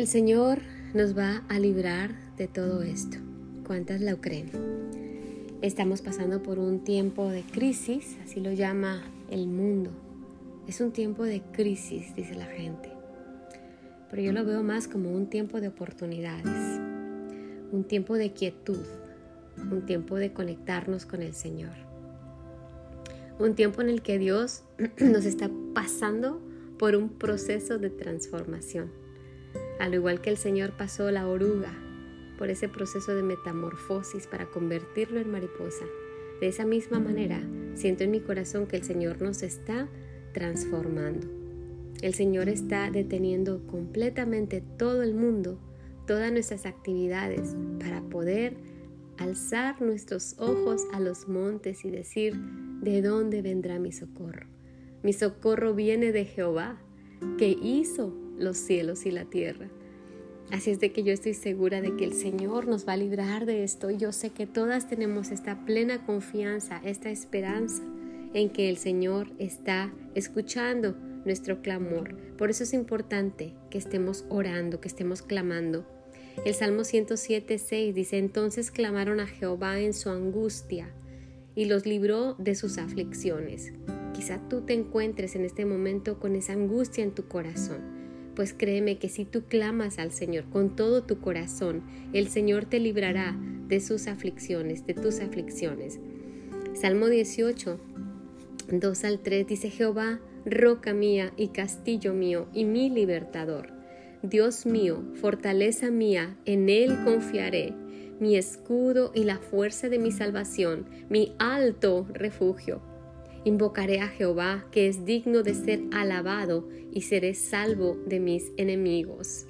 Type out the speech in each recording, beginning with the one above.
El Señor nos va a librar de todo esto. ¿Cuántas lo creen? Estamos pasando por un tiempo de crisis, así lo llama el mundo. Es un tiempo de crisis, dice la gente. Pero yo lo veo más como un tiempo de oportunidades, un tiempo de quietud, un tiempo de conectarnos con el Señor. Un tiempo en el que Dios nos está pasando por un proceso de transformación. Al igual que el Señor pasó la oruga por ese proceso de metamorfosis para convertirlo en mariposa. De esa misma manera, siento en mi corazón que el Señor nos está transformando. El Señor está deteniendo completamente todo el mundo, todas nuestras actividades, para poder alzar nuestros ojos a los montes y decir, ¿de dónde vendrá mi socorro? Mi socorro viene de Jehová, que hizo los cielos y la tierra. Así es de que yo estoy segura de que el Señor nos va a librar de esto. Yo sé que todas tenemos esta plena confianza, esta esperanza en que el Señor está escuchando nuestro clamor. Por eso es importante que estemos orando, que estemos clamando. El Salmo 107, 6 dice, entonces clamaron a Jehová en su angustia y los libró de sus aflicciones. Quizá tú te encuentres en este momento con esa angustia en tu corazón pues créeme que si tú clamas al Señor con todo tu corazón, el Señor te librará de sus aflicciones, de tus aflicciones. Salmo 18, 2 al 3 dice Jehová, roca mía y castillo mío y mi libertador. Dios mío, fortaleza mía, en Él confiaré, mi escudo y la fuerza de mi salvación, mi alto refugio. Invocaré a Jehová, que es digno de ser alabado, y seré salvo de mis enemigos.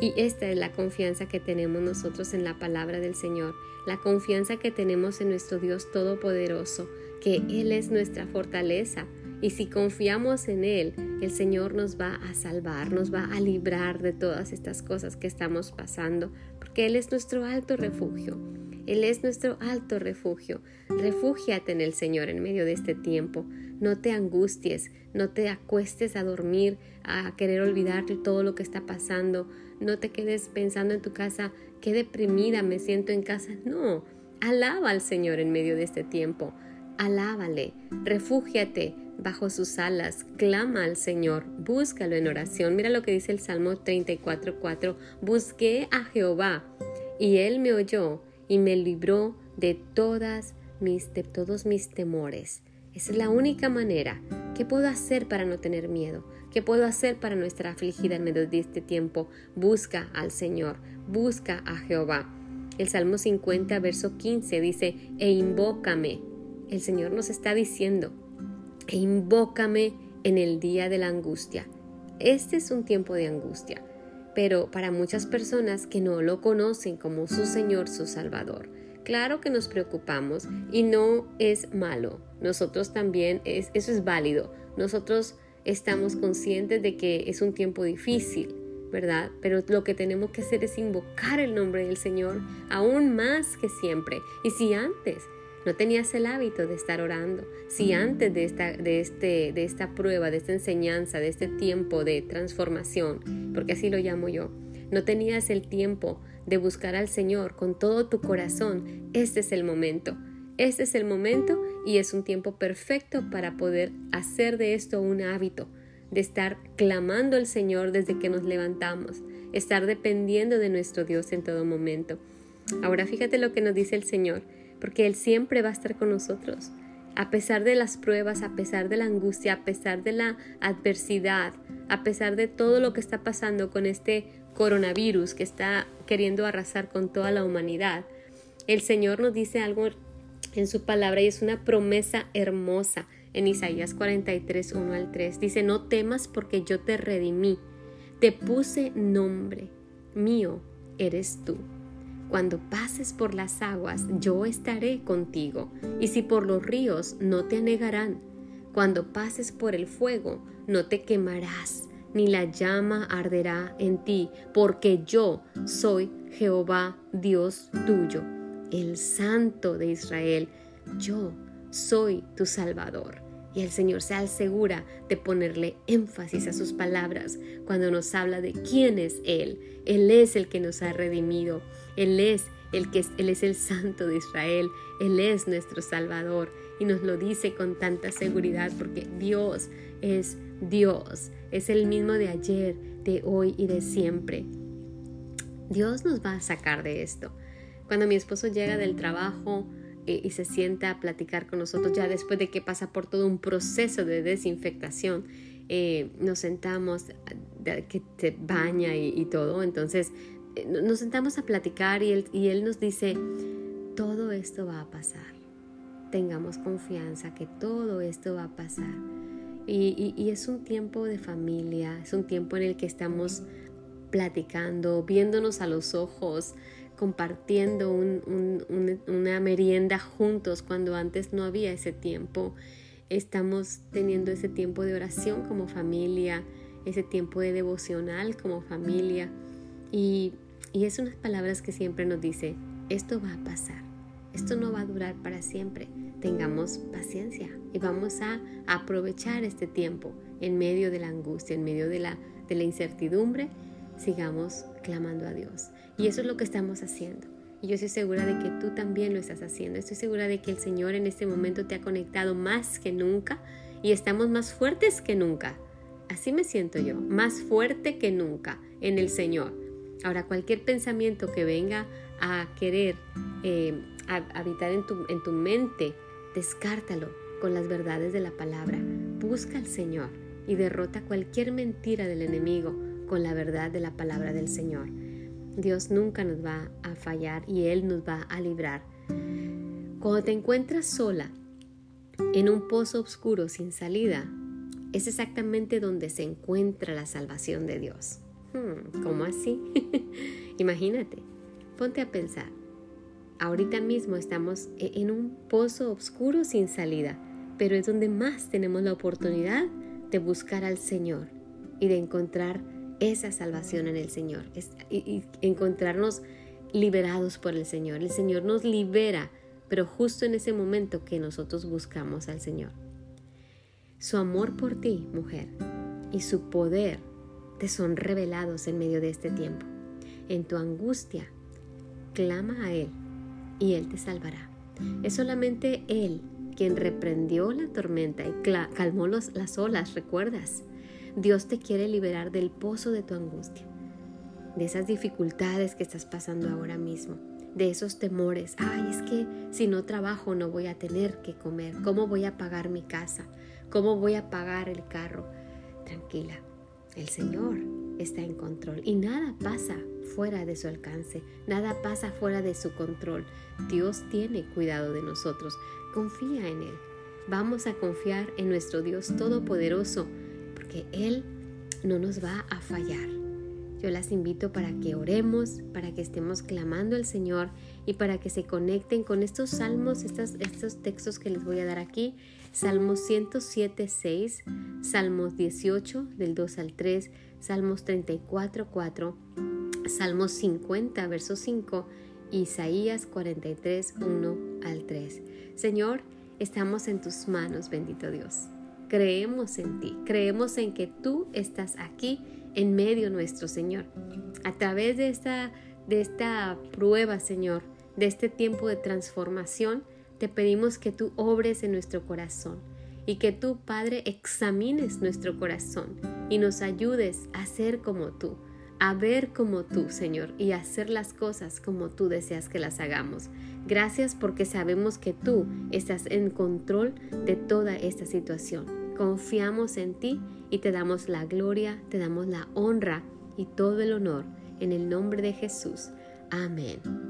Y esta es la confianza que tenemos nosotros en la palabra del Señor, la confianza que tenemos en nuestro Dios Todopoderoso, que Él es nuestra fortaleza. Y si confiamos en Él, el Señor nos va a salvar, nos va a librar de todas estas cosas que estamos pasando, porque Él es nuestro alto refugio. Él es nuestro alto refugio. Refúgiate en el Señor en medio de este tiempo. No te angusties, no te acuestes a dormir, a querer olvidar todo lo que está pasando. No te quedes pensando en tu casa, qué deprimida me siento en casa. No, alaba al Señor en medio de este tiempo. Alábale, refúgiate bajo sus alas, clama al Señor, búscalo en oración. Mira lo que dice el Salmo 34:4. Busqué a Jehová y él me oyó y me libró de todos mis temores. Esa es la única manera. ¿Qué puedo hacer para no tener miedo? ¿Qué puedo hacer para no estar afligida en medio de este tiempo? Busca al Señor, busca a Jehová. El Salmo 50, verso 15 dice, e invócame. El Señor nos está diciendo, e invócame en el día de la angustia. Este es un tiempo de angustia pero para muchas personas que no lo conocen como su Señor, su Salvador. Claro que nos preocupamos y no es malo. Nosotros también, es, eso es válido. Nosotros estamos conscientes de que es un tiempo difícil, ¿verdad? Pero lo que tenemos que hacer es invocar el nombre del Señor aún más que siempre. Y si antes no tenías el hábito de estar orando, si antes de esta, de, este, de esta prueba, de esta enseñanza, de este tiempo de transformación, porque así lo llamo yo, no tenías el tiempo de buscar al Señor con todo tu corazón, este es el momento. Este es el momento y es un tiempo perfecto para poder hacer de esto un hábito, de estar clamando al Señor desde que nos levantamos, estar dependiendo de nuestro Dios en todo momento. Ahora fíjate lo que nos dice el Señor porque Él siempre va a estar con nosotros. A pesar de las pruebas, a pesar de la angustia, a pesar de la adversidad, a pesar de todo lo que está pasando con este coronavirus que está queriendo arrasar con toda la humanidad, el Señor nos dice algo en su palabra y es una promesa hermosa en Isaías 43, 1 al 3. Dice, no temas porque yo te redimí, te puse nombre, mío eres tú. Cuando pases por las aguas, yo estaré contigo, y si por los ríos, no te anegarán. Cuando pases por el fuego, no te quemarás, ni la llama arderá en ti, porque yo soy Jehová Dios tuyo, el Santo de Israel. Yo soy tu Salvador. Y el Señor se asegura de ponerle énfasis a sus palabras cuando nos habla de quién es Él. Él es el que nos ha redimido. Él es el que Él es el Santo de Israel. Él es nuestro Salvador. Y nos lo dice con tanta seguridad porque Dios es Dios. Es el mismo de ayer, de hoy y de siempre. Dios nos va a sacar de esto. Cuando mi esposo llega del trabajo, eh, y se sienta a platicar con nosotros ya después de que pasa por todo un proceso de desinfectación. Eh, nos sentamos, que se baña y, todo, entonces eh, nos sentamos a platicar y él, y él nos dice, todo esto va a pasar, tengamos confianza que todo esto va a pasar. Y, y, es un tiempo de familia, es un tiempo en el que estamos platicando, viéndonos a los ojos, compartiendo una merienda juntos cuando antes no había ese tiempo. Estamos teniendo ese tiempo de oración como familia, ese tiempo de devocional como familia. Y, y es unas palabras que siempre nos dice, esto va a pasar, esto no va a durar para siempre. Tengamos paciencia y vamos a aprovechar este tiempo en medio de la angustia, en medio de la, de la incertidumbre sigamos clamando a Dios. Y eso es lo que estamos haciendo. Y yo estoy segura de que tú también lo estás haciendo. Estoy segura de que el Señor en este momento te ha conectado más que nunca y estamos más fuertes que nunca. Así me siento yo, más fuerte que nunca en el Señor. Ahora, cualquier pensamiento que venga a querer eh, habitar en tu, en tu mente, descártalo con las verdades de la palabra. Busca al Señor y derrota cualquier mentira del enemigo con la verdad de la palabra del Señor. Dios nunca nos va a fallar y Él nos va a librar. Cuando te encuentras sola en un pozo oscuro sin salida, es exactamente donde se encuentra la salvación de Dios. Hmm, ¿Cómo así? Imagínate, ponte a pensar. Ahorita mismo estamos e-, en un pozo oscuro sin salida, pero es donde más tenemos la oportunidad de buscar al Señor y de encontrar esa salvación en el Señor y, encontrarnos liberados por el Señor. El Señor nos libera, pero justo en ese momento que nosotros buscamos al Señor. Su amor por ti, mujer, y su poder te son revelados en medio de este tiempo. En tu angustia, clama a Él y Él te salvará. Es solamente Él quien reprendió la tormenta y calmó las olas, ¿recuerdas? Dios te quiere liberar del pozo de tu angustia, de esas dificultades que estás pasando ahora mismo, de esos temores. Ay, es que si no trabajo no voy a tener que comer. ¿Cómo voy a pagar mi casa? ¿Cómo voy a pagar el carro? Tranquila, el Señor está en control y nada pasa fuera de su alcance, nada pasa fuera de su control. Dios tiene cuidado de nosotros. Confía en Él. Vamos a confiar en nuestro Dios Todopoderoso que Él no nos va a fallar. Yo las invito para que oremos, para que estemos clamando al Señor y para que se conecten con estos salmos, estos, textos que les voy a dar aquí. Salmos 107, 6, Salmos 18, del 2 al 3, Salmos 34, 4, Salmos 50, verso 5, Isaías 43, 1 al 3. Señor, estamos en tus manos, bendito Dios creemos en ti, creemos en que tú estás aquí en medio nuestro, Señor. A través de esta, de esta prueba, Señor, de este tiempo de transformación, te pedimos que tú obres en nuestro corazón y que tú, Padre, examines nuestro corazón y nos ayudes a ser como tú, a ver como tú, Señor, y a hacer las cosas como tú deseas que las hagamos. Gracias porque sabemos que tú estás en control de toda esta situación. Confiamos en ti y te damos la gloria, te damos la honra y todo el honor en el nombre de Jesús. Amén.